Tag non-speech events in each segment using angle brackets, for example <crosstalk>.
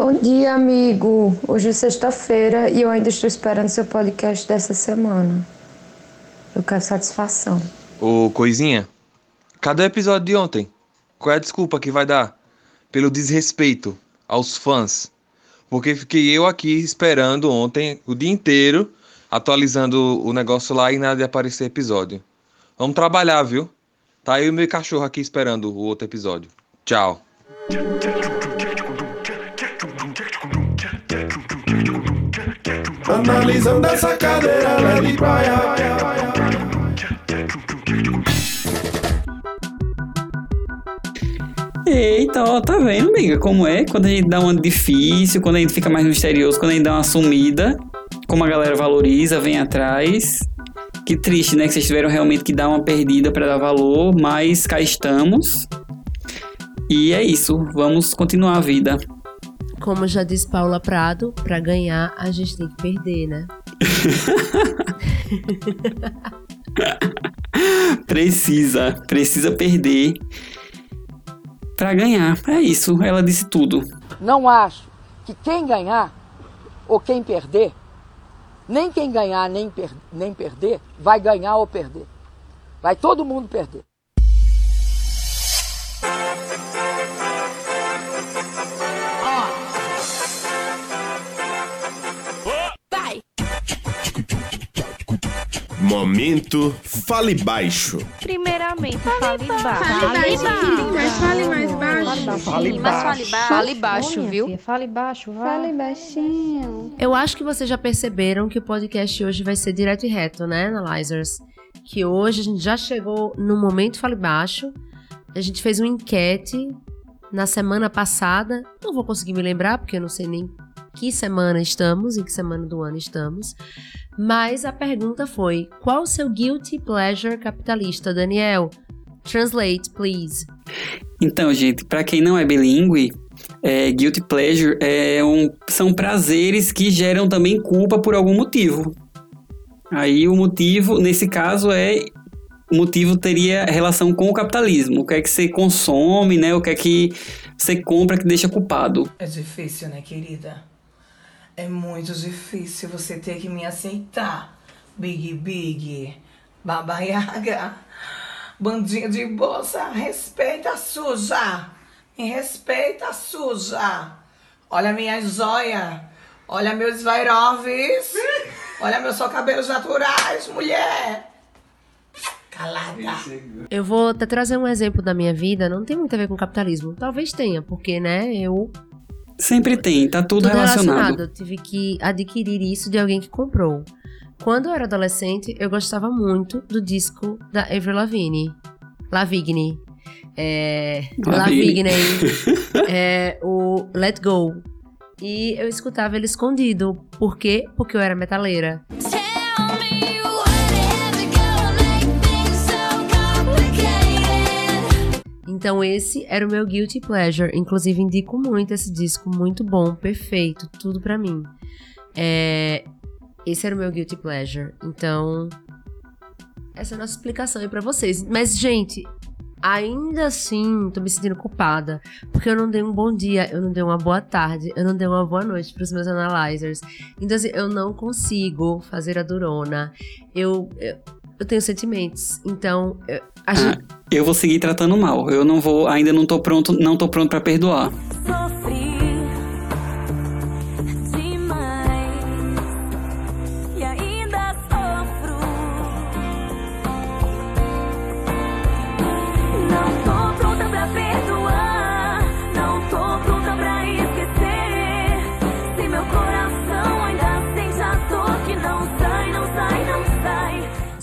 Bom dia, amigo. Hoje é sexta-feira e eu ainda estou esperando seu podcast dessa semana. Eu quero satisfação. Ô, coisinha, cadê o episódio de ontem? Qual é a desculpa que vai dar? Pelo desrespeito aos fãs. Porque fiquei eu aqui esperando ontem o dia inteiro, atualizando o negócio lá e nada de aparecer episódio. Vamos trabalhar, viu? Tá eu e meu cachorro aqui esperando o outro episódio. Tchau. Analisando essa cadeira de praia. Eita, ó, tá vendo, amiga? Como é? Quando a gente dá uma difícil, quando a gente fica mais misterioso, quando a gente dá uma sumida, como a galera valoriza, vem atrás. Que triste, né? Que vocês tiveram realmente que dar uma perdida para dar valor, mas cá estamos. E é isso, vamos continuar a vida. Como já disse Paula Prado, para ganhar a gente tem que perder, né? <laughs> precisa, precisa perder para ganhar. É isso, ela disse tudo. Não acho que quem ganhar ou quem perder, nem quem ganhar nem, per nem perder, vai ganhar ou perder. Vai todo mundo perder. Momento Fale Baixo. Primeiramente, fale, baixo. Fale baixo. Mas fale mais baixo. Fale baixo. Fale baixo, viu? Fale baixo, vai. Fale baixinho. Eu acho que vocês já perceberam que o podcast hoje vai ser direto e reto, né, Analyzers? Que hoje a gente já chegou no momento Fale Baixo. A gente fez uma enquete na semana passada. Não vou conseguir me lembrar, porque eu não sei nem que semana estamos, em que semana do ano estamos. Mas a pergunta foi: qual o seu guilty pleasure capitalista, Daniel? Translate, please. Então, gente, para quem não é bilíngue, é, guilty pleasure é um, são prazeres que geram também culpa por algum motivo. Aí o motivo, nesse caso, é o motivo teria relação com o capitalismo. O que é que você consome, né? O que é que você compra que deixa culpado. É difícil, né, querida? É muito difícil você ter que me aceitar. Big Big, Baba Yaga, bandinha de bolsa, respeita suja, me respeita suja. Olha minhas joias, olha meus vairoves, olha meus só cabelos naturais, mulher. Calada. Eu vou até trazer um exemplo da minha vida, não tem muito a ver com capitalismo. Talvez tenha, porque, né, eu Sempre tem, tá tudo, tudo relacionado. relacionado. Eu tive que adquirir isso de alguém que comprou. Quando eu era adolescente, eu gostava muito do disco da Avril Lavigne. Lavigne. É, Lavigne. Lavigne. <laughs> é, o Let Go. E eu escutava ele escondido. Por quê? Porque eu era metaleira. Então esse era o meu guilty pleasure. Inclusive indico muito esse disco, muito bom, perfeito, tudo pra mim. É, esse era o meu guilty pleasure. Então essa é a nossa explicação aí pra vocês. Mas gente, ainda assim tô me sentindo culpada porque eu não dei um bom dia, eu não dei uma boa tarde, eu não dei uma boa noite pros meus analyzers. Então assim, eu não consigo fazer a durona. Eu, eu eu tenho sentimentos. Então, eu, a gente... ah, eu vou seguir tratando mal. Eu não vou, ainda não tô pronto, não tô pronto para perdoar.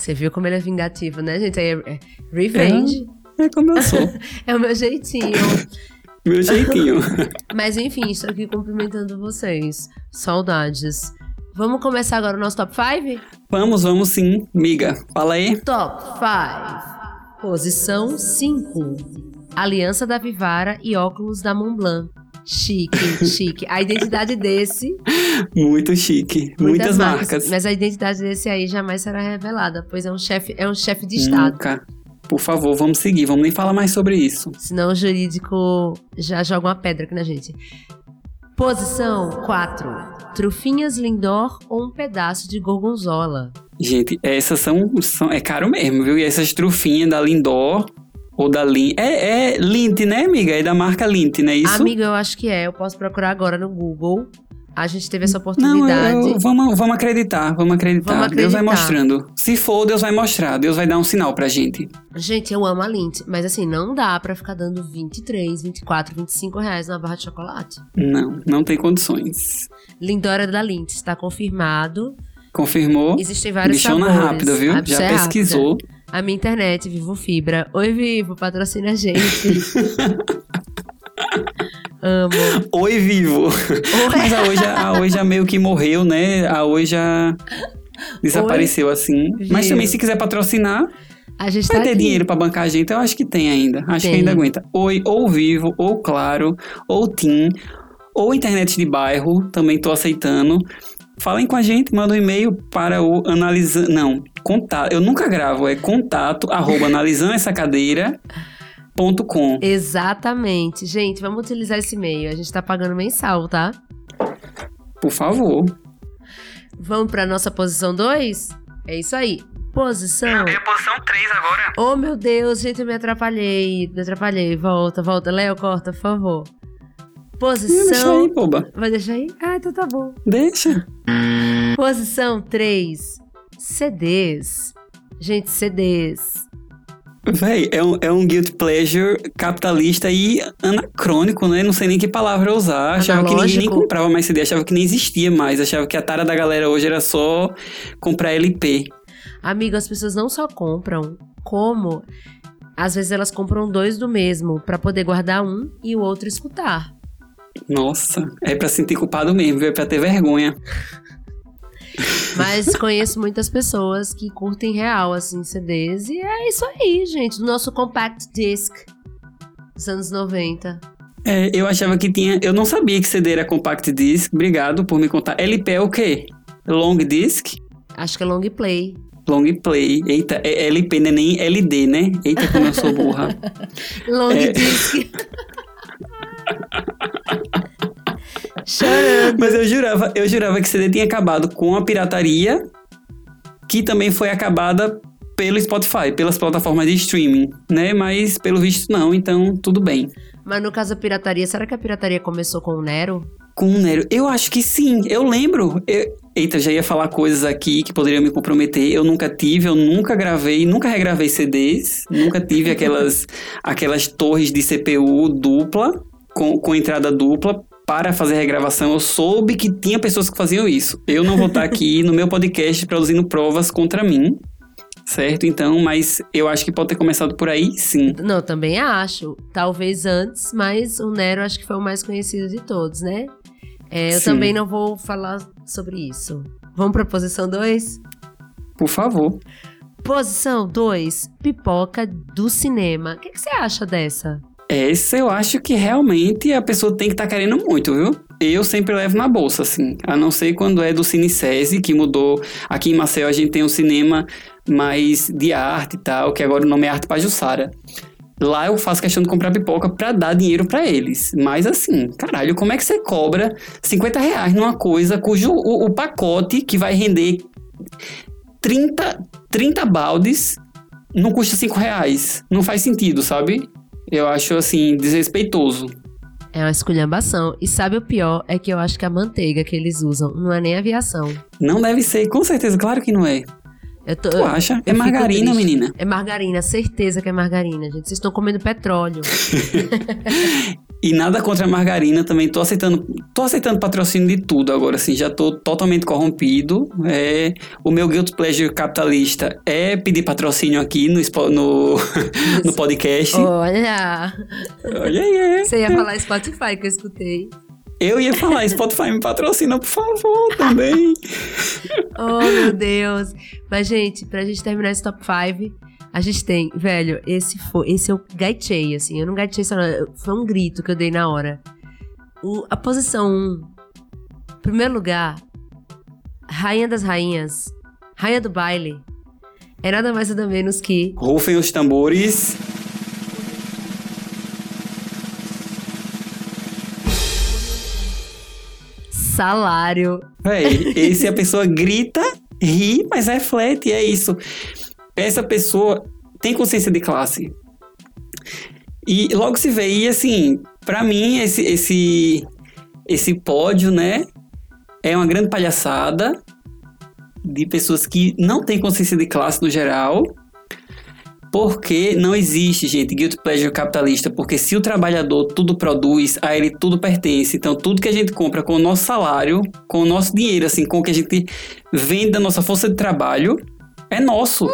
Você viu como ele é vingativo, né, gente? É, é revenge. É, é como eu sou. <laughs> é o meu jeitinho. <laughs> meu jeitinho. Mas enfim, estou aqui cumprimentando vocês. Saudades. Vamos começar agora o nosso top 5? Vamos, vamos sim. Miga, fala aí. Top 5. Posição 5. Aliança da Vivara e óculos da Montblanc. Chique, chique. A identidade desse. Muito chique. Muitas, Muitas marcas. marcas. Mas a identidade desse aí jamais será revelada, pois é um chefe, é um chefe de Estado. Nunca. Por favor, vamos seguir, vamos nem falar mais sobre isso. Senão o jurídico já joga uma pedra aqui na gente. Posição 4. Trufinhas Lindor ou um pedaço de gorgonzola. Gente, essas são, são. É caro mesmo, viu? E essas trufinhas da Lindor ou da Lint. É, é Lint, né, amiga? É da marca Lint, não é isso? Amiga, eu acho que é. Eu posso procurar agora no Google. A gente teve essa Não, oportunidade. eu- vamos, vamos acreditar, vamos acreditar. Vamos Deus vai acreditar. mostrando. Se for, Deus vai mostrar. Deus vai dar um sinal pra gente. Gente, eu amo a Lint, mas assim, não dá pra ficar dando 23, 24, 25 reais na barra de chocolate. Não, não tem condições. Lindora da Lint, está confirmado. Confirmou? Existem vários Bichona sabores. rápida, viu? Já é pesquisou. rápida. A minha internet, Vivo Fibra. Oi, Vivo, patrocina a gente. <laughs> Amo. Oi, vivo. Mas a hoje, a hoje meio que morreu, né? A hoje já desapareceu assim. Mas Vivo. também, se quiser patrocinar, A gente vai tá ter aqui. dinheiro pra bancar a gente. Eu acho que tem ainda. Acho Tem. que ainda aguenta. Oi, ou vivo, ou claro, ou Tim, ou internet de bairro. Também tô aceitando. Falem com a gente, manda um e-mail para o analisando. Não, contato. Eu nunca gravo, é contato arroba analisando essa cadeira. Ponto com. Exatamente. Gente, vamos utilizar esse e-mail. A gente tá pagando mensal, tá? Por favor. Vamos pra nossa posição 2? É isso aí. Posição. a posição 3 agora. Oh, meu Deus, gente, eu me atrapalhei. Me atrapalhei. Volta, volta. Léo, corta, por favor. Posição. Deixa aí, boba. Vai deixar aí? Ah, então tá bom. Deixa. Posição 3. CDs. Gente, CDs. Véi, é um, é um guilty pleasure capitalista e anacrônico, né? Não sei nem que palavra usar. Achava que ninguém nem Analógico. comprava mais CD, achava que nem existia mais. Achava que a tara da galera hoje era só comprar LP. Amigo, as pessoas não só compram, como às vezes elas compram dois do mesmo pra poder guardar um e o outro escutar. Nossa, é pra sentir culpado mesmo? É pra ter vergonha. Mas conheço muitas pessoas que curtem real, assim, CDs. E é isso aí, gente. Do nosso compact disc dos anos 90. É, eu achava que tinha. Eu não sabia que CD era compact disc. Obrigado por me contar. LP é o quê? Long disc? Acho que é long play. Long play. Eita, é LP, não é nem LD, né? Eita, como eu sou burra. <laughs> Long É. disc. <laughs> Chorando. Mas eu jurava, eu jurava que CD tinha acabado com a pirataria, que também foi acabada pelo Spotify, pelas plataformas de streaming, né? Mas pelo visto não, então tudo bem. Mas no caso da pirataria, será que a pirataria começou com o Nero? Com o Nero, eu acho que sim, eu lembro. Eu- Eita, já ia falar coisas aqui que poderiam me comprometer. Eu nunca tive, eu nunca gravei, nunca regravei CDs, nunca tive aquelas, <laughs> aquelas torres de CPU dupla, com, com entrada dupla, para fazer regravação. Eu soube que tinha pessoas que faziam isso. Eu não vou estar aqui <laughs> no meu podcast produzindo provas contra mim, certo? Então, mas eu acho que pode ter começado por aí, sim. Não, também acho. Talvez antes, mas o Nero acho que foi o mais conhecido de todos, né? É, eu Sim. também não vou falar sobre isso. Vamos pra posição 2? Por favor. Posição 2, pipoca do cinema. O que, que você acha dessa? Essa eu acho que realmente a pessoa tem que estar querendo muito, viu? Eu sempre levo na bolsa, assim. A não ser quando é do Cine SESI, que mudou. Aqui em Maceió a gente tem um cinema mais de arte e tal, que agora o nome é Arte Pajussara. Lá eu faço questão de comprar pipoca pra dar dinheiro pra eles. Mas assim, caralho, como é que você cobra 50 reais numa coisa cujo o, o pacote que vai render 30, 30 baldes não custa 5 reais? Não faz sentido, sabe? Eu acho assim, desrespeitoso. É uma esculhambação. E sabe o pior? É que eu acho que a manteiga que eles usam não é nem aviação. Não deve ser, com certeza, claro que não é. Eu tô, Tu acha? É margarina, menina. É margarina, certeza que é margarina, gente. Vocês estão comendo petróleo. <laughs> E nada contra a margarina, também tô aceitando, tô aceitando patrocínio de tudo agora, assim, já tô totalmente corrompido. É, o meu guilt pleasure capitalista é pedir patrocínio aqui no, no, <laughs> no podcast. Olha! Olha aí. Você ia falar Spotify que eu escutei. Eu ia falar, Spotify me patrocina, por favor, também. <laughs> Oh, meu Deus. Mas, gente, pra gente terminar esse top 5, a gente tem, velho, esse foi, esse eu gaitei, assim. Eu não gaitei só, foi um grito que eu dei na hora. O- a posição 1, primeiro lugar, Rainha das Rainhas, Rainha do Baile, é nada mais nada menos que Rufem os tambores. salário. Véi, esse a pessoa grita, ri, mas reflete, é isso. Essa pessoa tem consciência de classe. E logo se vê, e assim, pra mim, esse, esse, esse pódio, né, é uma grande palhaçada de pessoas que não têm consciência de classe no geral, porque não existe, gente, guilty pleasure capitalista, porque se o trabalhador tudo produz, a ele tudo pertence. Então, tudo que a gente compra com o nosso salário, com o nosso dinheiro, assim, com o que a gente vende da nossa força de trabalho, é nosso.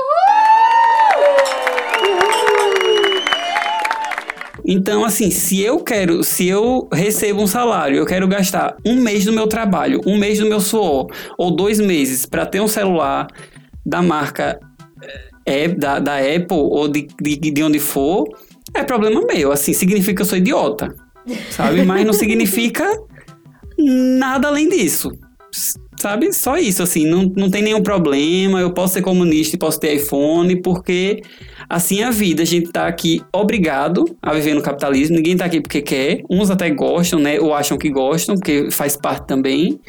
Então, assim, se eu quero, se eu recebo um salário, eu quero gastar um mês do meu trabalho, um mês do meu suor, ou dois meses para ter um celular da marca é, da, da Apple ou de, de, de onde for, é problema meu. Assim, significa que eu sou idiota, sabe? Mas não significa nada além disso. Sabe? Só isso, assim, não, não tem nenhum problema. Eu posso ser comunista e posso ter iPhone, porque assim é a vida. A gente tá aqui obrigado a viver no capitalismo. Ninguém tá aqui porque quer. Uns até gostam, né? Ou acham que gostam, porque faz parte também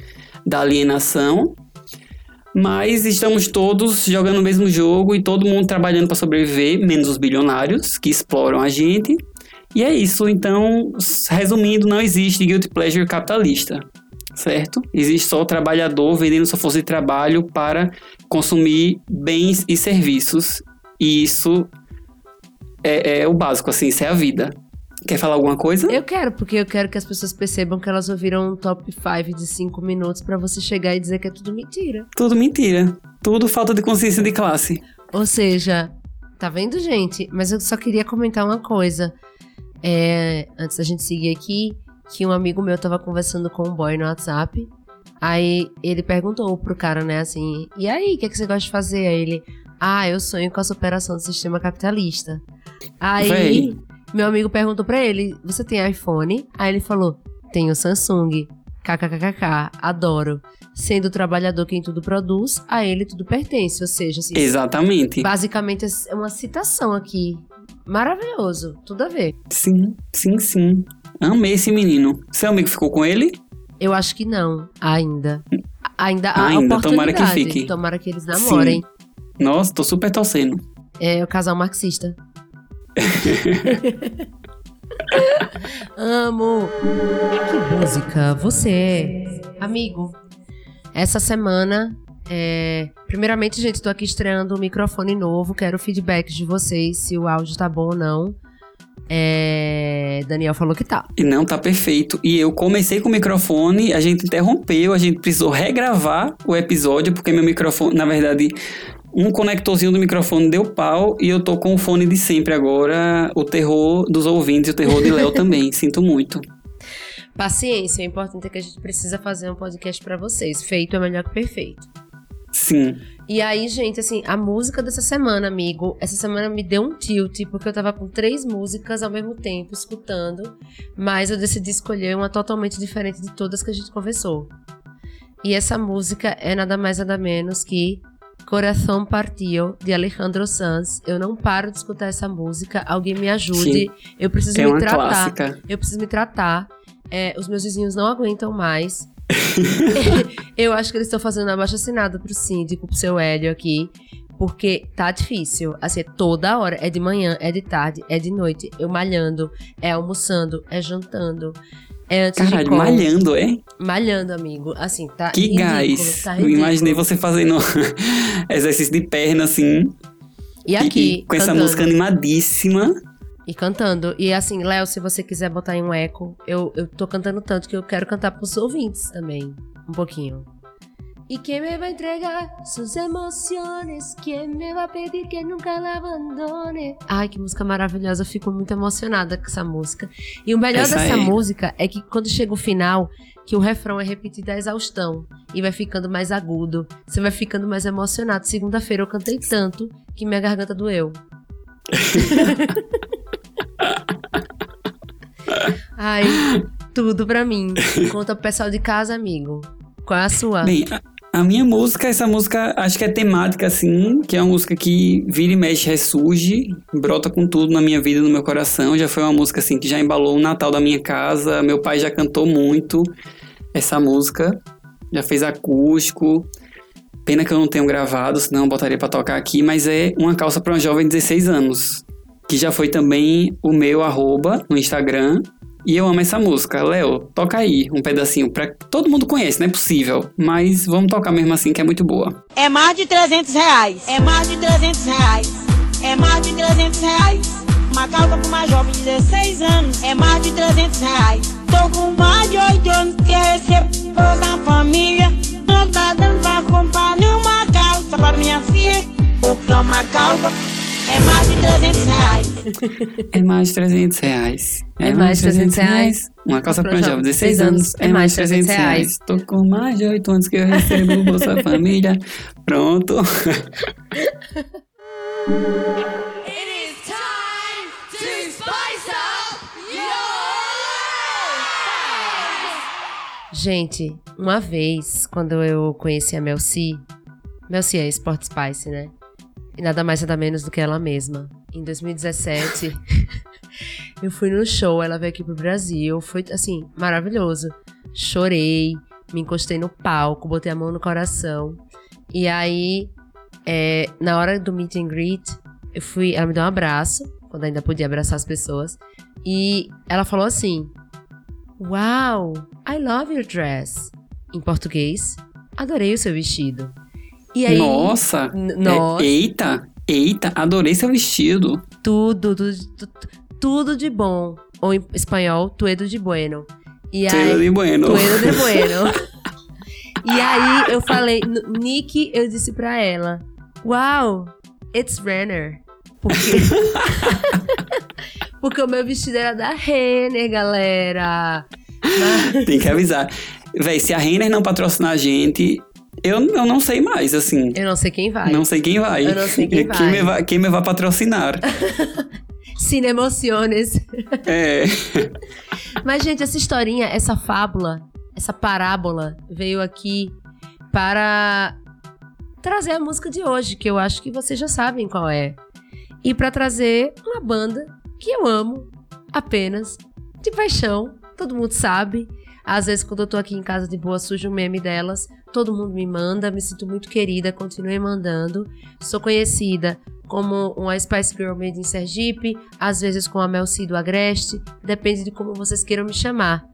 da alienação. Mas estamos todos jogando o mesmo jogo e todo mundo trabalhando para sobreviver, menos os bilionários que exploram a gente. E é isso. Então, resumindo, não existe guilty pleasure capitalista, certo? Existe só o trabalhador vendendo sua força de trabalho para consumir bens e serviços. E isso é, é o básico, assim, isso é a vida. Quer falar alguma coisa? Eu quero, porque eu quero que as pessoas percebam que elas ouviram um top 5 de 5 minutos para você chegar e dizer que é tudo mentira. Tudo mentira. Tudo falta de consciência de classe. Ou seja, tá vendo, gente? Mas eu só queria comentar uma coisa. É, antes da gente seguir aqui, que um amigo meu tava conversando com um boy no WhatsApp. Aí ele perguntou pro cara, né, assim, e aí, o que, é que você gosta de fazer? Aí ele, ah, eu sonho com a superação do sistema capitalista. Aí. Véi. Meu amigo perguntou pra ele: Você tem iPhone? Aí ele falou: Tenho Samsung. KKKKK, adoro. Sendo o trabalhador quem tudo produz, a ele tudo pertence. Ou seja, assim, Exatamente. basicamente é uma citação aqui. Maravilhoso, tudo a ver. Sim, sim, sim. Amei esse menino. Seu amigo ficou com ele? Eu acho que não, ainda. Ainda há Ainda, tomara oportunidade. que fique. Tomara que eles namorem. Nossa, tô super torcendo. É o casal marxista. <laughs> Amo! Que música você é? Amigo, essa semana, é... primeiramente, gente, tô aqui estreando um microfone novo. Quero feedback de vocês, se o áudio tá bom ou não. É... Daniel falou que tá. E não tá perfeito. E eu comecei com o microfone, a gente interrompeu, a gente precisou regravar o episódio, porque meu microfone, na verdade, um conectorzinho do microfone deu pau e eu tô com o fone de sempre agora. O terror dos ouvintes e o terror de Léo <laughs> também. Sinto muito. Paciência, o importante é que a gente precisa fazer um podcast pra vocês. Feito é melhor que perfeito. Sim. E aí, gente, assim, a música dessa semana, amigo, essa semana me deu um tilt, porque eu tava com três músicas ao mesmo tempo, escutando, mas eu decidi escolher uma totalmente diferente de todas que a gente conversou. E essa música é nada mais nada menos que Coração Partiu, de Alejandro Sanz. Eu não paro de escutar essa música, alguém me ajude. Sim. Eu preciso É me tratar. clássica. Eu preciso me tratar. É, os meus vizinhos não aguentam mais. <laughs> eu acho que eles estão fazendo abaixo assinado pro síndico, pro seu Hélio aqui. Porque tá difícil. Assim, é toda hora. É de manhã, é de tarde, é de noite. Eu malhando, é almoçando, é jantando. É antes Caralho, de call. malhando, é? Malhando, amigo. Assim, tá Que ridículo, gás. Tá eu ridículo. imaginei você fazendo <laughs> exercício de perna assim. E aqui, com essa cantando. música animadíssima. E cantando. E assim, Léo, se você quiser botar em um eco, eu, eu tô cantando tanto que eu quero cantar pros ouvintes também. Um pouquinho. E quem me vai entregar suas emoções? Quem me vai pedir que nunca la abandone? Ai, que música maravilhosa. Eu fico muito emocionada com essa música. E o melhor Essa dessa aí. música é que quando chega o final, que o refrão é repetido à exaustão. E vai ficando mais agudo. Você vai ficando mais emocionado. Segunda-feira eu cantei tanto que minha garganta doeu. <laughs> Ai, tudo pra mim. Conta pro pessoal de casa, amigo. Qual é a sua? Bem, a, minha música, essa música, acho que é temática, assim, que é uma música que vira e mexe, ressurge, brota com tudo na minha vida, no meu coração. Já foi uma música, assim, que já embalou o Natal da minha casa, meu pai já cantou muito. essa música. Já fez acústico. Pena que eu não tenho gravado, senão eu botaria pra tocar aqui, mas é uma calça para um jovem de 16 anos. Que já foi também o meu arroba no Instagram. E eu amo essa música. Léo, toca aí um pedacinho. Pra... Todo mundo conhece, não é possível. Mas vamos tocar mesmo assim, que é muito boa. É mais de 300 reais. É mais de 300 reais. É mais de 300 reais. Uma calça pra uma jovem de 16 anos. É mais de 300 reais. Tô com mais de 8 anos que recebo da família. Não tá dando pra comprar nenhuma calça para minha filha. Porque uma calça é mais de 300 reais. É mais de 300 reais. É mais de 300 reais. Uma calça pra um jovem de 16 anos. É mais de 300 reais. Tô com mais de 8 anos que eu recebo <laughs> Bolsa Família. Pronto. Gente, uma vez, quando eu conheci a Mel C, Mel C é Sport Spice, né? E nada mais nada menos do que ela mesma. Em 2017, <laughs> eu fui no show, ela veio aqui pro Brasil, foi assim, maravilhoso. Chorei, me encostei no palco, botei a mão no coração. E aí, é, na hora do meet and greet, eu fui, ela me deu um abraço, quando ainda podia abraçar as pessoas. E ela falou assim: Wow, I love your dress. Em português, adorei o seu vestido. E aí, Nossa! É, nossa. eita! Eita! Adorei seu vestido. tudo, tudo, tudo, de bom. Ou em espanhol, tuedo de bueno. E Tudo de bueno. Tuedo de bueno. <laughs> <laughs> e aí eu falei, Nick, eu disse pra ela, Wow, it's Renner. Porque... <laughs> Porque o meu vestido era da Renner, galera. Mas- Tem que avisar. Véi, se a Renner não patrocinar a gente, eu, eu não sei mais, assim. Eu não sei quem vai. Não sei quem vai. Eu não sei quem <laughs> vai. me vai, quem me vai patrocinar. <laughs> Sin emociones. <laughs> é. Mas, gente, essa historinha, essa fábula, essa parábola veio aqui para trazer a música de hoje, que eu acho que vocês já sabem qual é. E para trazer uma banda que eu amo apenas de paixão, todo mundo sabe. Às vezes, quando eu tô aqui em casa de boa, sujo o meme delas, todo mundo me manda, me sinto muito querida, continuem mandando. Sou conhecida como uma Spice Girl made in Sergipe, às vezes com a Mel C do Agreste, depende de como vocês queiram me chamar.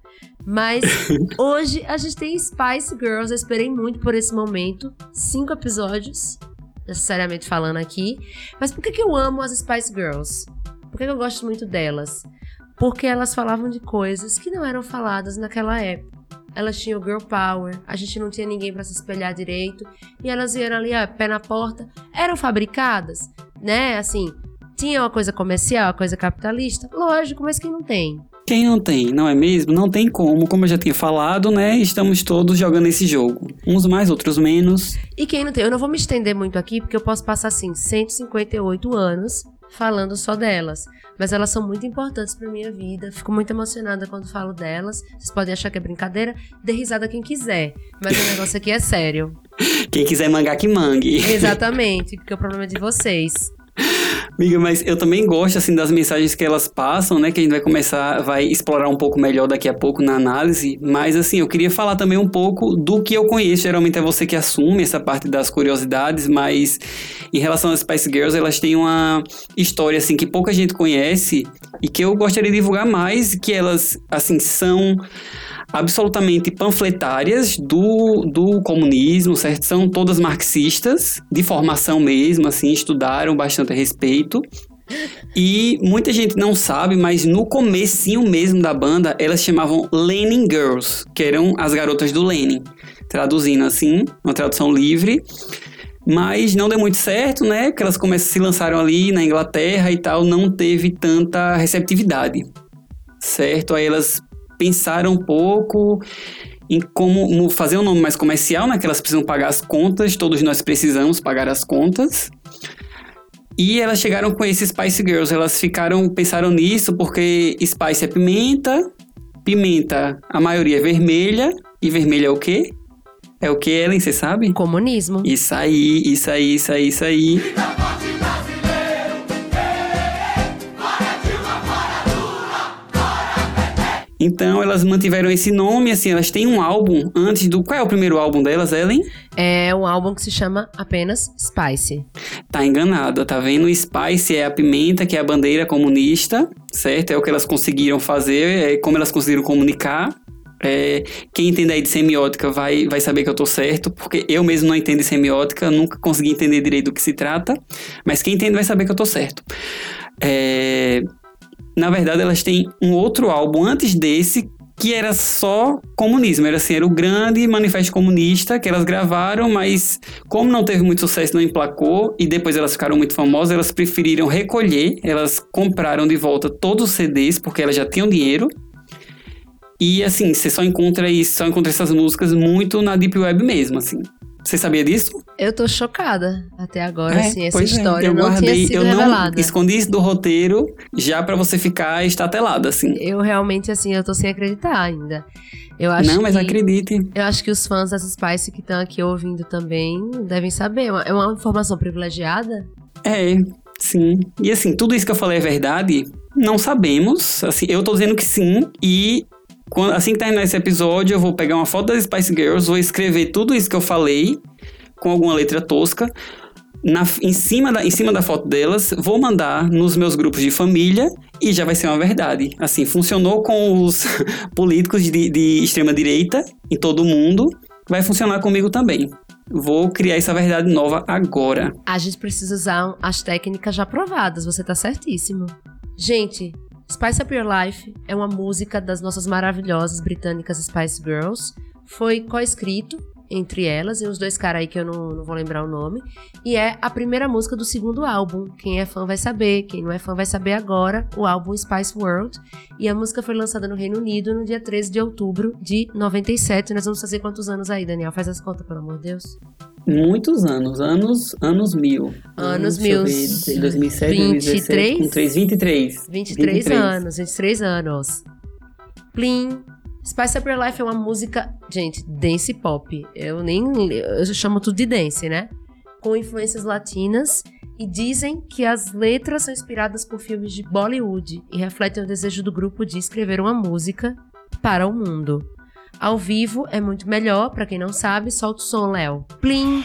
Mas <laughs> hoje a gente tem Spice Girls, eu esperei muito por esse momento, cinco episódios, necessariamente falando aqui. Mas por que, que eu amo as Spice Girls? Por que, que eu gosto muito delas? Porque elas falavam de coisas que não eram faladas naquela época. Elas tinham girl power, a gente não tinha ninguém para se espelhar direito, e elas vieram ali, ó, pé na porta, eram fabricadas, né? Assim, tinha uma coisa comercial, uma coisa capitalista, lógico, mas quem não tem? Quem não tem, não é mesmo? Não tem como, como eu já tinha falado, né? Estamos todos jogando esse jogo. Uns mais, outros menos. E quem não tem? Eu não vou me estender muito aqui, porque eu posso passar, assim, 158 anos falando só delas. Mas elas são muito importantes pra minha vida. Fico muito emocionada quando falo delas. Vocês podem achar que é brincadeira, dê risada quem quiser. Mas o negócio aqui é sério. <laughs> Quem quiser mangar, que mangue. Exatamente, porque o problema é de vocês. <laughs> Amiga, mas eu também gosto, assim, das mensagens que elas passam, né? Que a gente vai começar, vai explorar um pouco melhor daqui a pouco na análise. Mas, assim, eu queria falar também um pouco do que eu conheço. Geralmente é você que assume essa parte das curiosidades, mas em relação às Spice Girls, elas têm uma história, assim, que pouca gente conhece e que eu gostaria de divulgar mais, que elas, assim, são absolutamente panfletárias do, do comunismo, certo? São todas marxistas, de formação mesmo, assim, estudaram bastante a respeito. E muita gente não sabe, mas no comecinho mesmo da banda, elas chamavam Lenin Girls, que eram as garotas do Lenin. Traduzindo assim, uma tradução livre. Mas não deu muito certo, né? Porque elas começam, se lançaram ali na Inglaterra e tal, não teve tanta receptividade. Certo? Aí elas pensaram um pouco em como fazer um nome mais comercial, né? Que elas precisam pagar as contas, todos nós precisamos pagar as contas. E elas chegaram com esses Spice Girls, elas ficaram, pensaram nisso porque Spice é pimenta, pimenta a maioria é vermelha, e vermelha é o quê? É o que, Ellen, você sabe? Comunismo. Isso aí, isso aí, isso aí, isso aí. Então elas mantiveram esse nome, assim, elas têm um álbum antes do. Qual é o primeiro álbum delas, Ellen? É um álbum que se chama apenas Spice. Tá enganada, tá vendo? Spice é a pimenta, que é a bandeira comunista, certo? É o que elas conseguiram fazer, é como elas conseguiram comunicar. É, quem entende aí de semiótica vai, vai saber que eu tô certo, porque eu mesmo não entendo de semiótica, nunca consegui entender direito do que se trata, mas quem entende vai saber que eu tô certo. É, na verdade, elas têm um outro álbum antes desse que era só comunismo, era assim, era o grande manifesto comunista que elas gravaram, mas como não teve muito sucesso, não emplacou e depois elas ficaram muito famosas, elas preferiram recolher, elas compraram de volta todos os CDs porque elas já tinham dinheiro. E assim, você só encontra isso, só encontra essas músicas muito na deep web mesmo, assim. Você sabia disso? Eu tô chocada até agora, É, assim, essa é. história eu não guardei, tinha sido eu não revelada. escondi isso do roteiro já pra você ficar estatelada, assim. Eu realmente, assim, eu tô sem acreditar ainda. Eu acho não, mas que, acredite. Eu acho que os fãs das Spice que estão aqui ouvindo também devem saber. É uma- É uma informação privilegiada? É, sim. E assim, tudo isso que eu falei é verdade? Não sabemos. Assim, eu tô dizendo que sim. E quando- assim que terminar esse episódio, eu vou pegar uma foto das Spice Girls, vou escrever tudo isso que eu falei com alguma letra tosca. Na, em, cima da, em cima da foto delas, vou mandar nos meus grupos de família e já vai ser uma verdade. Assim, funcionou com os <laughs> políticos de, de extrema direita em todo o mundo, vai funcionar comigo também. Vou criar essa verdade nova agora. A gente precisa usar as técnicas já provadas, você tá certíssimo. Gente, Spice Up Your Life é uma música das nossas maravilhosas britânicas Spice Girls. Foi co-escrito entre elas e os dois caras aí que eu não, não vou lembrar o nome. E é a primeira música do segundo álbum. Quem é fã vai saber, quem não é fã vai saber agora. O álbum Spice World. E a música foi lançada no Reino Unido no dia 13 de outubro de 97. Nós vamos fazer quantos anos aí, Daniel? Faz as contas, pelo amor de Deus. Muitos anos, anos, anos mil. Anos mil. ver, 2007, 2017, 23? com 3, 23. 23, anos, 23 anos. Plim. Spice Up Your Life é uma música, gente, dance pop. Eu nem. Eu chamo tudo de dance, né? Com influências latinas. E dizem que as letras são inspiradas por filmes de Bollywood e refletem o desejo do grupo de escrever uma música para o mundo. Ao vivo é muito melhor, pra quem não sabe, solta o som, Léo. Plim!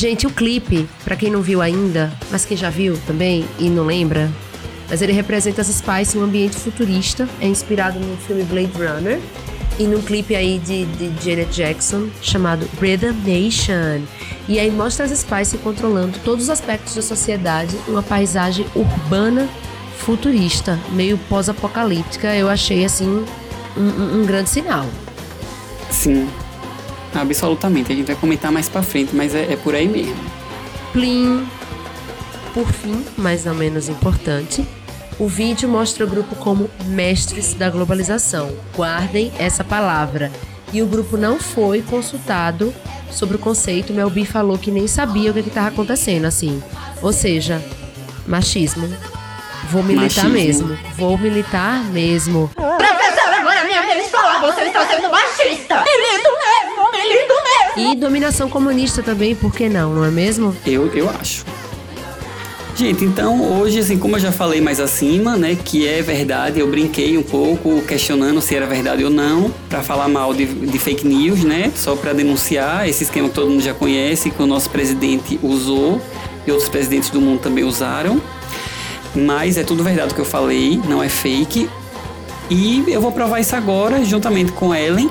Gente, o clipe, pra quem não viu ainda, mas quem já viu também e não lembra, mas ele representa as Spice em um ambiente futurista, é inspirado no filme Blade Runner e num clipe aí de, de Janet Jackson chamado Rhythm Nation. E aí mostra as Spice controlando todos os aspectos da sociedade uma paisagem urbana futurista, meio pós-apocalíptica. Eu achei assim um- um grande sinal. Sim, absolutamente. A gente vai comentar mais pra frente, mas é, é por aí mesmo. Plim. Por fim, mas não menos importante, o vídeo mostra o grupo como mestres da globalização. Guardem essa palavra. E o grupo não foi consultado sobre o conceito. Mel B falou que nem sabia o que estava acontecendo, assim. Ou seja, machismo. Vou militar Machismo. mesmo. Vou militar mesmo. Professora, não é a minha vez de falar, você está sendo machista. Mesmo. E dominação comunista também, por que não, não é mesmo? Eu, eu acho. Gente, então hoje, assim, como eu já falei mais acima, né, que é verdade, eu brinquei um pouco questionando se era verdade ou não, pra falar mal de, de fake news, né, só pra denunciar esse esquema que todo mundo já conhece, que o nosso presidente usou e outros presidentes do mundo também usaram. Mas é tudo verdade o que eu falei, não é fake. E eu vou provar isso agora, juntamente com Ellen,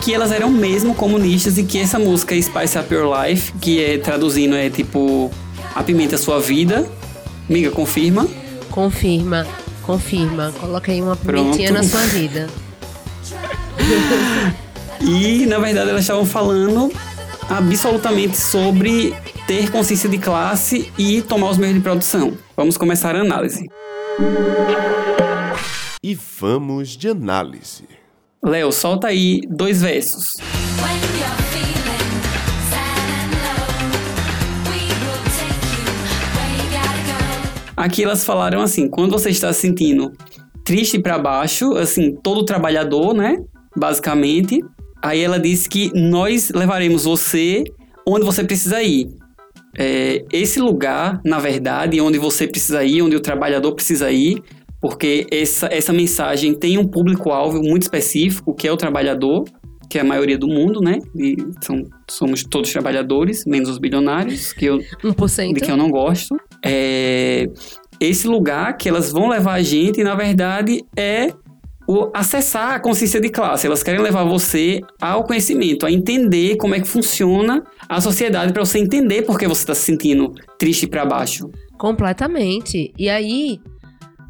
que elas eram mesmo comunistas e que essa música Spice Up Your Life, que é traduzindo é tipo Apimenta Sua Vida. Miga, confirma? Confirma, confirma. Coloca aí uma pimentinha Pronto. na sua vida. <laughs> E na verdade elas estavam falando absolutamente sobre ter consciência de classe e tomar os meios de produção. Vamos começar a análise. E vamos de análise. Léo, solta aí dois versos. Aqui elas falaram assim: quando você está se sentindo triste pra baixo, assim, todo trabalhador, né? basicamente. Aí ela disse que nós levaremos você onde você precisa ir. É, esse lugar, na verdade, onde você precisa ir, onde o trabalhador precisa ir, porque essa, essa mensagem tem um público-alvo muito específico, que é o trabalhador, que é a maioria do mundo, né? E são, somos todos trabalhadores, menos os bilionários, que eu, 1%. de que eu não gosto. É, esse lugar que elas vão levar a gente, na verdade, é o acessar a consciência de classe. Elas querem levar você ao conhecimento, a entender como é que funciona a sociedade para você entender por que você está se sentindo triste para baixo. Completamente. E aí,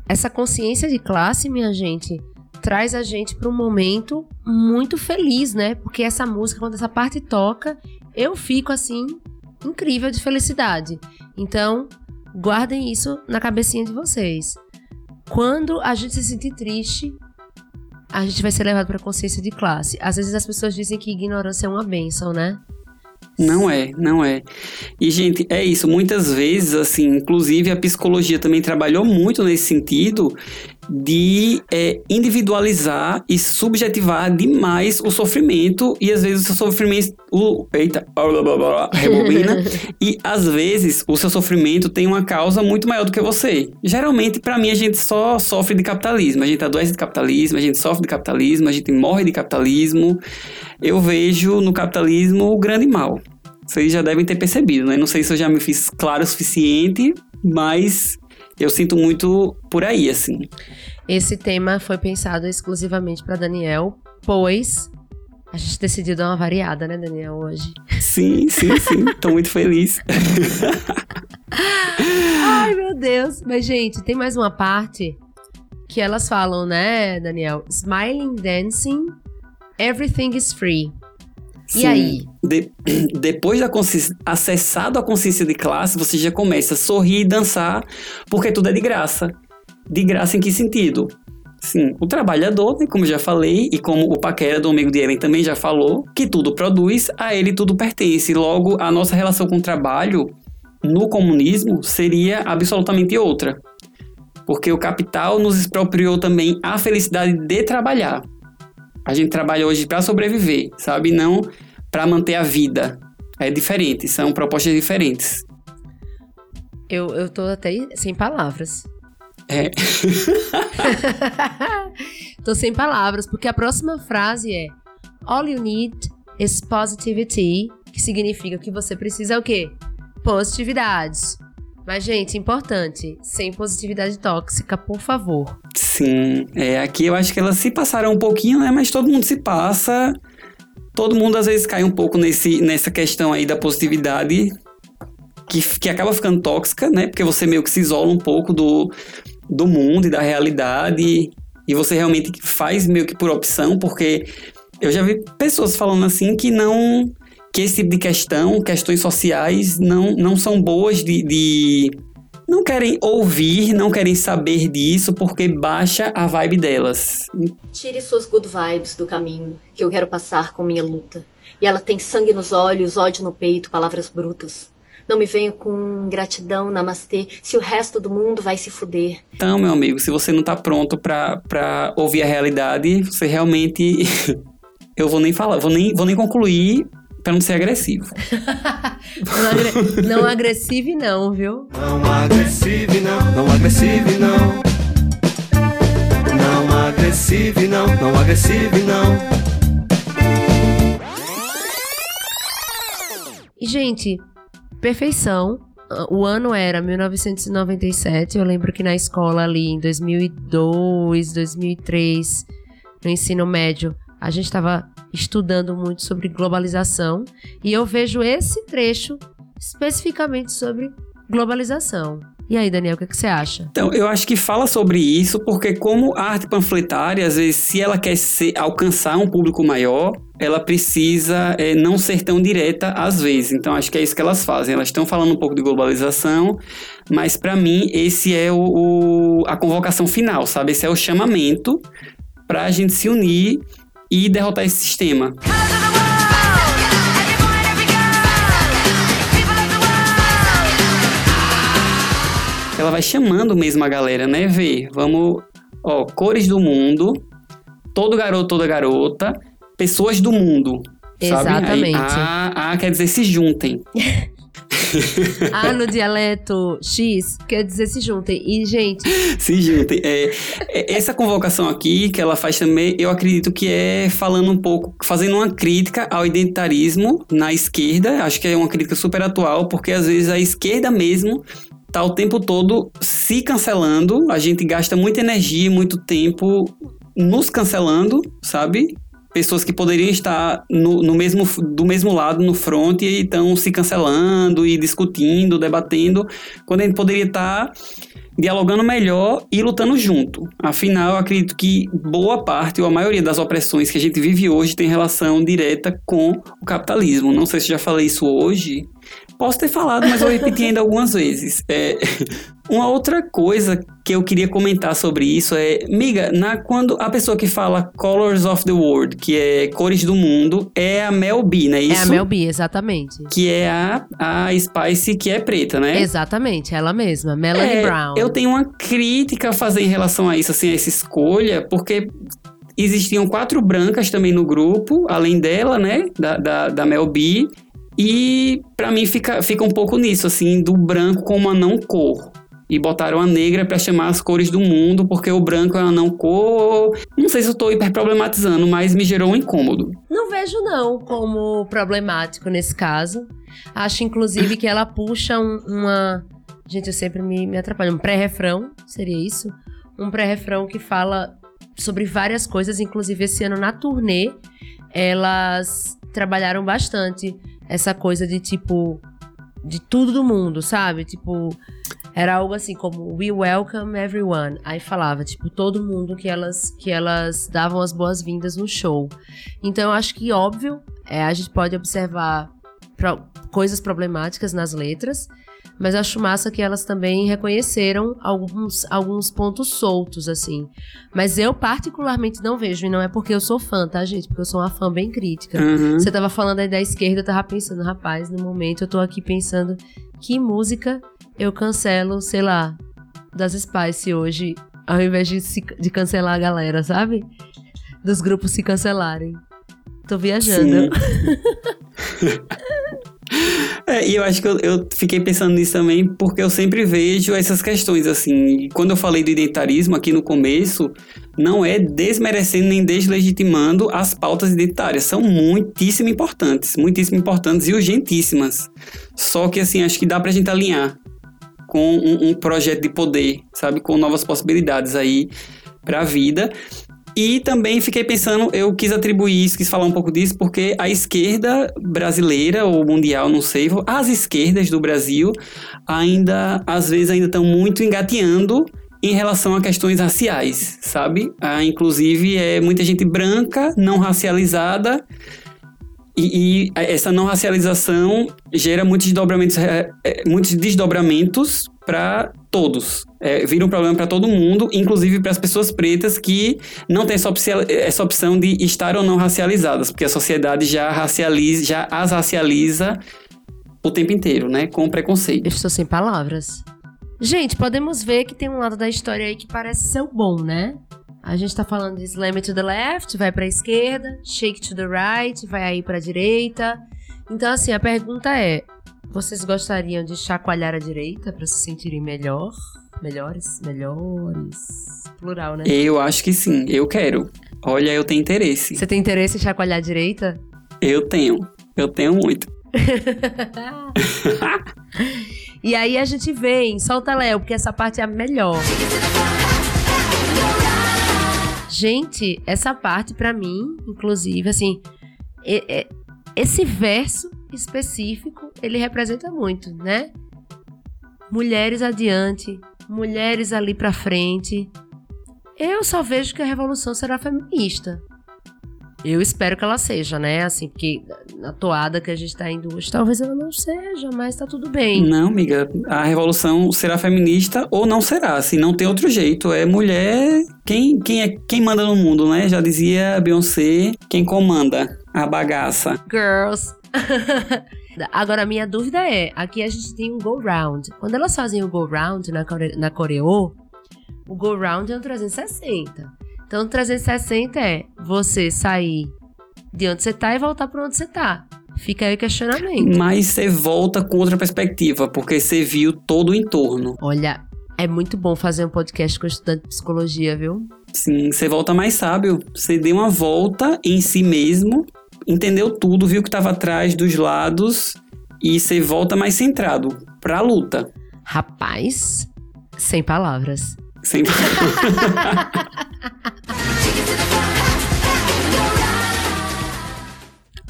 essa consciência de classe, minha gente, traz a gente para um momento muito feliz, né? Porque essa música, quando essa parte toca, eu fico assim incrível de felicidade. Então, guardem isso na cabecinha de vocês. Quando a gente se sentir triste, a gente vai ser levado para consciência de classe. Às vezes as pessoas dizem que ignorância é uma benção, né? Não é, não é. E, gente, é isso. Muitas vezes, assim, inclusive a psicologia também trabalhou muito nesse sentido de é, individualizar e subjetivar demais o sofrimento e às vezes o seu sofrimento o, eita, blá, blá, blá, rebobina <laughs> e às vezes o seu sofrimento tem uma causa muito maior do que você. Geralmente, para mim, a gente só sofre de capitalismo, a gente adoece de capitalismo, a gente sofre de capitalismo, a gente morre de capitalismo. Eu vejo no capitalismo o grande mal. Vocês já devem ter percebido, né? Não sei se eu já me fiz claro o suficiente, mas eu sinto muito por aí, assim. Esse tema foi pensado exclusivamente para Daniel, pois a gente decidiu dar uma variada, né, Daniel, hoje. Sim, sim, sim. <laughs> Tô muito feliz. Ai, meu Deus. Mas, gente, tem mais uma parte que elas falam, né, Daniel? Smiling, dancing, everything is free. E Sim. aí? De- <clears throat> depois da acessado a consciência de classe, você já começa a sorrir e dançar, porque tudo é de graça. De graça em que sentido? Sim, o trabalhador, né, como já falei, e como o Paquera do Amigo de Ellen também já falou, que tudo produz, a ele tudo pertence. Logo, a nossa relação com o trabalho no comunismo seria absolutamente outra. Porque o capital nos expropriou também a felicidade de trabalhar. A gente trabalha hoje para sobreviver, sabe? Não para manter a vida. É diferente, são propostas diferentes. Eu, eu tô até sem palavras. É. <laughs> tô sem palavras, porque a próxima frase é All you need is positivity, que significa que você precisa o quê? Positividade. Mas, gente, importante, sem positividade tóxica, por favor. Sim, é, aqui eu acho que elas se passaram um pouquinho, né? Mas todo mundo se passa. Todo mundo às vezes cai um pouco nesse, nessa questão aí da positividade, que, que acaba ficando tóxica, né? Porque você meio que se isola um pouco do, do mundo e da realidade, e você realmente faz meio que por opção, porque eu já vi pessoas falando assim que não. Que esse tipo de questão, questões sociais, não, não são boas de, de não querem ouvir, não querem saber disso porque baixa a vibe delas. Tire suas good vibes do caminho que eu quero passar com minha luta. E ela tem sangue nos olhos, ódio no peito, palavras brutas. Não me venha com gratidão, namastê, se o resto do mundo vai se fuder. Então, meu amigo, se você não tá pronto pra, pra ouvir a realidade, você realmente. <laughs> eu vou nem falar, vou nem, vou nem concluir pra não ser agressivo. <laughs> Não, agre- não agressive, não, viu? Não agressive não, não agressive não. Não agressive não, não agressive não. E, gente, perfeição. O ano era 1997. Eu lembro que na escola ali em 2002, 2003, no ensino médio, a gente estava estudando muito sobre globalização. E eu vejo esse trecho especificamente sobre globalização. E aí, Daniel, o que, que você acha? Então, eu acho que fala sobre isso porque, como a arte panfletária, às vezes, se ela quer ser- alcançar um público maior, ela precisa é, não ser tão direta às vezes. Então, acho que é isso que elas fazem. Elas estão falando um pouco de globalização, mas para mim, esse é o, o- a convocação final, sabe? Esse é o chamamento para a gente se unir e derrotar esse sistema. Ela vai chamando mesmo a galera, né? Vê, vamos, ó, cores do mundo, todo garoto, toda garota, pessoas do mundo. Sabe? Exatamente. Aí, ah, ah, quer dizer, se juntem. <laughs> <laughs> Ah, no dialeto X, quer dizer se juntem. E, gente, Se juntem. É, é, essa convocação aqui, que ela faz também, eu acredito que é falando um pouco, fazendo uma crítica ao identitarismo na esquerda. Acho que é uma crítica super atual, porque às vezes a esquerda mesmo tá o tempo todo se cancelando. A gente gasta muita energia, muito tempo nos cancelando, sabe? Pessoas que poderiam estar no, no mesmo, do mesmo lado, no front, e estão se cancelando e discutindo, debatendo, quando a gente poderia estar dialogando melhor e lutando junto. Afinal, eu acredito que boa parte ou a maioria das opressões que a gente vive hoje tem relação direta com o capitalismo. Não sei se já falei isso hoje. Posso ter falado, mas eu repeti ainda algumas vezes. É, <laughs> uma outra coisa que eu queria comentar sobre isso é, miga, na, quando a pessoa que fala Colors of the World, que é cores do mundo, é a Mel B, não é isso? é a Mel B, exatamente. Que é a, a Spice que é preta, né? Exatamente, ela mesma, Melanie É, Brown. Eu tenho uma crítica a fazer em relação a isso, assim, a essa escolha, porque existiam quatro brancas também no grupo, além dela, né, da, da, da Mel B, e pra mim fica, fica um pouco nisso, assim, do branco como uma não cor. E botaram a negra pra chamar as cores do mundo, porque o branco é uma não cor. Não sei se eu tô hiper problematizando, mas me gerou um incômodo. Não vejo não como problemático nesse caso. Acho inclusive que ela puxa um- uma, gente, eu sempre me, me atrapalho, um pré-refrão, seria isso? Um pré-refrão que fala sobre várias coisas, inclusive esse ano na turnê, elas trabalharam bastante essa coisa de tipo de tudo do mundo, sabe? Tipo, era algo assim como We welcome everyone. Aí falava, tipo, todo mundo que elas que elas davam as boas-vindas no show. Então eu acho que óbvio, é, a gente pode observar pro- coisas problemáticas nas letras, mas eu acho massa que elas também reconheceram alguns, alguns pontos soltos, assim. Mas eu, particularmente, não vejo, e não é porque eu sou fã, tá, gente? Porque eu sou uma fã bem crítica. Uhum. Você tava falando aí da esquerda, eu tava pensando, rapaz, no momento eu tô aqui pensando que música eu cancelo, sei lá, das Spice hoje, ao invés de, se- de cancelar a galera, sabe? Dos grupos se cancelarem. Tô viajando. <laughs> É, e eu acho que eu, eu fiquei pensando nisso também porque eu sempre vejo essas questões assim. Quando eu falei do identitarismo aqui no começo, não é desmerecendo nem deslegitimando as pautas identitárias. São muitíssimo importantes, muitíssimo importantes e urgentíssimas. Só que assim, acho que dá pra gente alinhar com um, um projeto de poder, sabe? Com novas possibilidades aí pra vida. E também fiquei pensando, eu quis atribuir isso, quis falar um pouco disso, porque a esquerda brasileira, ou mundial, não sei, as esquerdas do Brasil ainda, às vezes, ainda estão muito engateando em relação a questões raciais, sabe? Ah, inclusive, é muita gente branca, não racializada, e, e essa não racialização gera muitos desdobramentos, é, é, muitos desdobramentos para todos. É, vira um problema para todo mundo, inclusive para as pessoas pretas que não têm essa, essa opção de estar ou não racializadas, porque a sociedade já racializa, já as racializa o tempo inteiro, né? Com preconceito. Eu estou sem palavras. Gente, podemos ver que tem um lado da história aí que parece ser o bom, né? A gente tá falando de slam it to the left, vai pra esquerda, shake to the right, vai aí pra direita. Então, assim, a pergunta é: vocês gostariam de chacoalhar a direita pra se sentirem melhor? Melhores? Melhores? Plural, né? Eu acho que sim, eu quero. Olha, eu tenho interesse. Você tem interesse em chacoalhar a direita? Eu tenho. Eu tenho muito. <laughs> E aí a gente vem, solta Léo, porque essa parte é a melhor. Gente, essa parte pra mim, inclusive, assim, e- e- esse verso específico, ele representa muito, né? Mulheres adiante, mulheres ali pra frente. Eu só vejo que a revolução será feminista. Eu espero que ela seja, né? Assim, porque na toada que a gente tá indo hoje, talvez ela não seja, mas tá tudo bem. Não, amiga, a revolução será feminista ou não será, assim, não tem outro jeito. É mulher, quem, quem é quem manda no mundo, né? Já dizia Beyoncé, quem comanda a bagaça. Girls. <laughs> Agora, a minha dúvida é: aqui a gente tem um go round. Quando elas fazem o go round na, core, na coreô, o go round é um 360. Então, 360 é você sair de onde você tá e voltar para onde você tá. Fica aí o questionamento. Mas você volta com outra perspectiva, porque você viu todo o entorno. Olha, é muito bom fazer um podcast com estudante de psicologia, viu? Sim, você volta mais sábio. Você deu uma volta em si mesmo, entendeu tudo, viu o que estava atrás dos lados e você volta mais centrado pra luta. Rapaz, sem palavras. Sem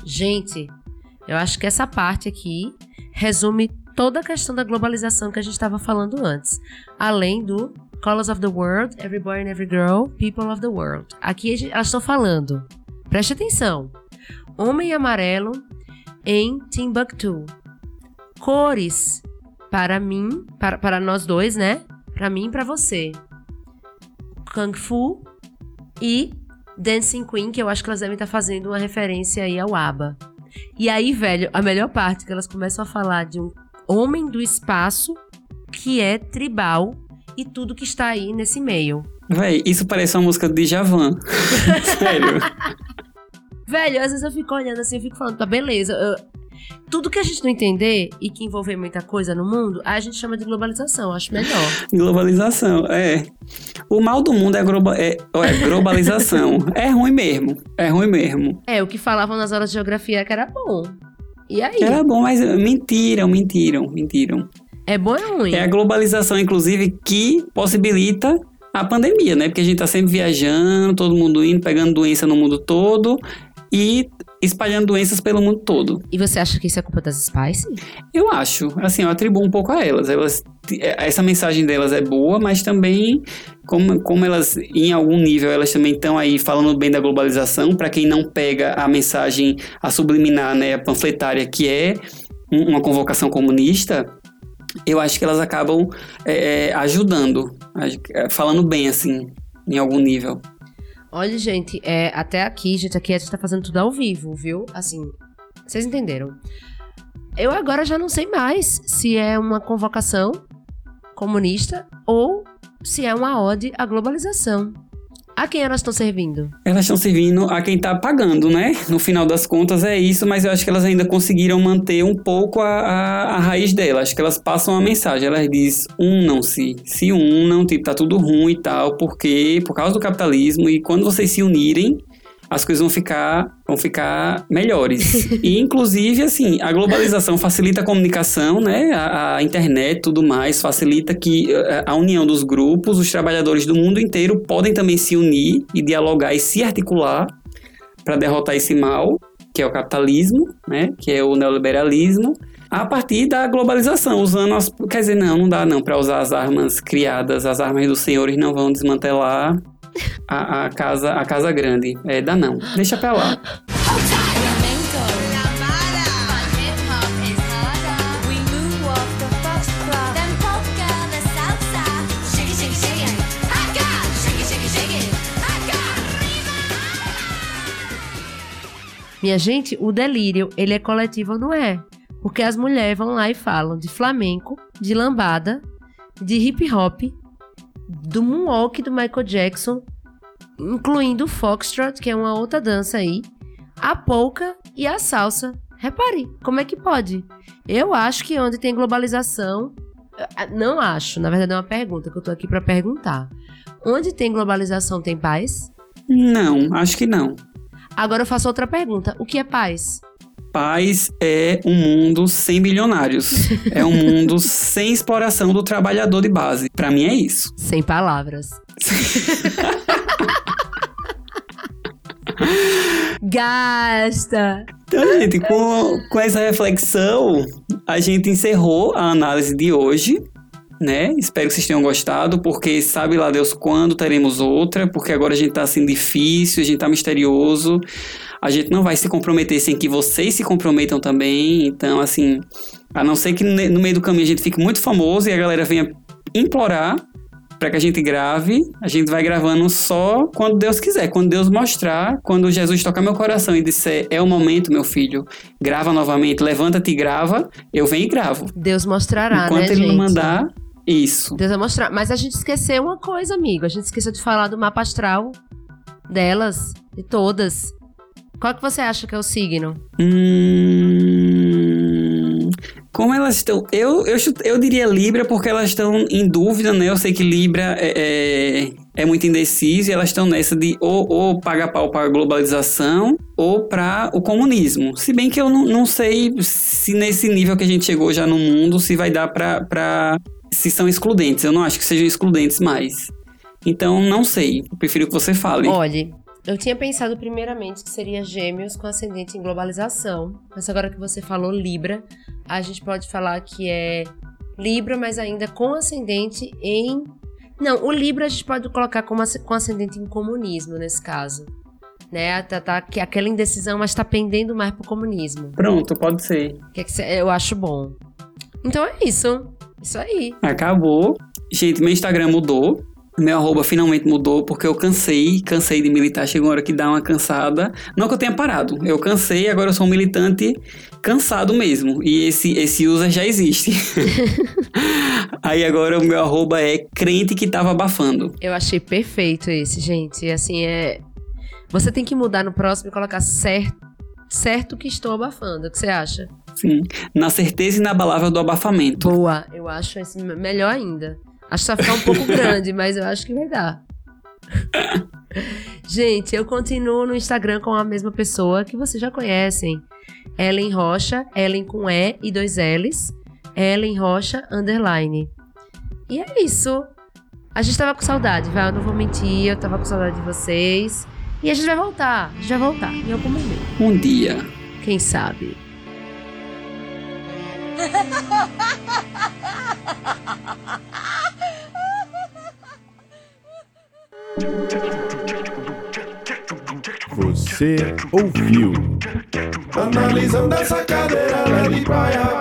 Gente, eu acho que essa parte aqui resume toda a questão da globalização que a gente estava falando antes. Além do Colors of the World, Every Boy and Every Girl, People of the World. Aqui elas estão falando, preste atenção, Homem Amarelo em Timbuktu. Cores para mim, para, para nós dois, né? Para mim e para você. Kung Fu e Dancing Queen, que eu acho que elas devem estar fazendo uma referência aí ao ABBA. E aí, velho, a melhor parte que elas começam a falar de um homem do espaço que é tribal e tudo que está aí nesse meio. Véi, isso parece uma música de Javan. <laughs> Sério. Velho, às vezes eu fico olhando assim, eu fico falando, tá, beleza. eu- tudo que a gente não entender e que envolver muita coisa no mundo, a gente chama de globalização, acho melhor. <laughs> Globalização, é. O mal do mundo é, globa, é, é globalização. <laughs> é ruim mesmo. É ruim mesmo. É, o que falavam nas aulas de geografia é que era bom. E aí? Era bom, mas mentiram, mentiram, mentiram. É bom ou é ruim? É a globalização, inclusive, que possibilita a pandemia, né? Porque a gente tá sempre viajando, todo mundo indo, pegando doença no mundo todo e espalhando doenças pelo mundo todo. E você acha que isso é culpa das Spice? Eu acho, assim, eu atribuo um pouco a elas. Elas essa mensagem delas é boa, mas também como, como elas em algum nível elas também estão aí falando bem da globalização, para quem não pega a mensagem a subliminar, né, a panfletária que é um- uma convocação comunista, eu acho que elas acabam é, é, ajudando, a- falando bem assim, em algum nível. Olha, gente, é, até aqui, gente, aqui a gente tá fazendo tudo ao vivo, viu? Assim, vocês entenderam. Eu agora já não sei mais se é uma convocação comunista ou se é uma ode à globalização. A quem elas estão servindo? Elas estão servindo a quem tá pagando, né? No final das contas é isso, mas eu acho que elas ainda conseguiram manter um pouco a, a, a raiz delas. Acho que elas passam uma mensagem. Elas dizem, unam-se, se unam, tipo, tá tudo ruim e tal, porque por causa do capitalismo, e quando vocês se unirem, as coisas vão ficar, vão ficar melhores. <laughs> e, inclusive, assim, a globalização facilita a comunicação, né? A, a internet tudo mais facilita que eh, a união dos grupos, os trabalhadores do mundo inteiro podem também se unir e dialogar e se articular para derrotar esse mal, que é o capitalismo, né? Que é o neoliberalismo. A partir da globalização, usando as. Quer dizer, não, não dá não para usar as armas criadas, as armas dos senhores não vão desmantelar a, a casa, a casa grande. É, dá não. Deixa pra lá. Minha gente, o delírio, ele é coletivo não é? Porque as mulheres vão lá e falam de flamenco, de lambada, de hip hop, do moonwalk do Michael Jackson, incluindo o foxtrot, que é uma outra dança aí, a polka e a salsa. Repare, como é que pode? Eu acho que onde tem globalização, ah, não acho, na verdade é uma pergunta que eu tô aqui pra perguntar. Onde tem globalização tem paz? Não, acho que não. Agora eu faço outra pergunta. O que é paz? Paz é um mundo sem bilionários. é um mundo <laughs> sem exploração do trabalhador de base. Pra mim é isso. Sem palavras. <laughs> Gasta! Então, gente, com, com essa reflexão, a gente encerrou a análise de hoje, né? Espero que vocês tenham gostado, porque sabe lá Deus quando teremos outra, porque agora a gente tá assim difícil, a gente tá misterioso, a gente não vai se comprometer sem que vocês se comprometam também, então assim, a não ser que no meio do caminho a gente fique muito famoso e a galera venha implorar para que a gente grave, a gente vai gravando só quando Deus quiser, quando Deus mostrar, quando Jesus tocar meu coração e disser, é o momento, meu filho, grava novamente, levanta-te e grava, eu venho e gravo. Deus mostrará, Enquanto né, ele gente? não mandar, isso. Deus vai mostrar. Mas a gente esqueceu uma coisa, amigo. A gente esqueceu de falar do mapa astral. Delas, de todas. Qual que você acha que é o signo? Hum, como elas estão. Eu, eu, eu diria Libra porque elas estão em dúvida, né? Eu sei que Libra é, é, é muito indeciso e elas estão nessa de ou, ou pagar pau para a globalização ou para o comunismo. Se bem que eu não, não sei se nesse nível que a gente chegou já no mundo, se vai dar pra se são excludentes. Eu não acho que sejam excludentes mais. Então, não sei. Eu prefiro que você fale. Olhe, eu tinha pensado primeiramente que seria gêmeos com ascendente em globalização. Mas agora que você falou Libra, a gente pode falar que é Libra, mas ainda com ascendente em. Não, o Libra a gente pode colocar como com ascendente em comunismo nesse caso. Né? Tá, tá, que aquela indecisão, mas tá pendendo mais pro comunismo. Pronto, pode ser. Que é que cê- eu acho bom. Então é isso. Isso aí. Acabou. Gente, meu Instagram mudou. Meu arroba finalmente mudou porque eu cansei, cansei de militar. Chegou uma hora que dá uma cansada. Não que eu tenha parado. Eu cansei, agora eu sou um militante cansado mesmo. E esse, esse user já existe. <laughs> Aí agora o meu arroba é crente que tava abafando. Eu achei perfeito esse, gente. E assim, é. Você tem que mudar no próximo e colocar certo, certo que estou abafando. O que você acha? Sim. Na certeza inabalável do abafamento. Boa. Eu acho esse me- melhor ainda. Acho que vai ficar um pouco grande, mas eu acho que vai dar. <laughs> Gente, eu continuo no Instagram com a mesma pessoa que vocês já conhecem. Ellen Rocha, Ellen com E e dois L's. Ellen Rocha, underline. E é isso. A gente tava com saudade, vai? Eu não vou mentir, eu tava com saudade de vocês. E a gente vai voltar, a gente vai voltar em algum momento. Um dia. Quem sabe? <laughs> Você ouviu? Analisando essa cadeira de praia.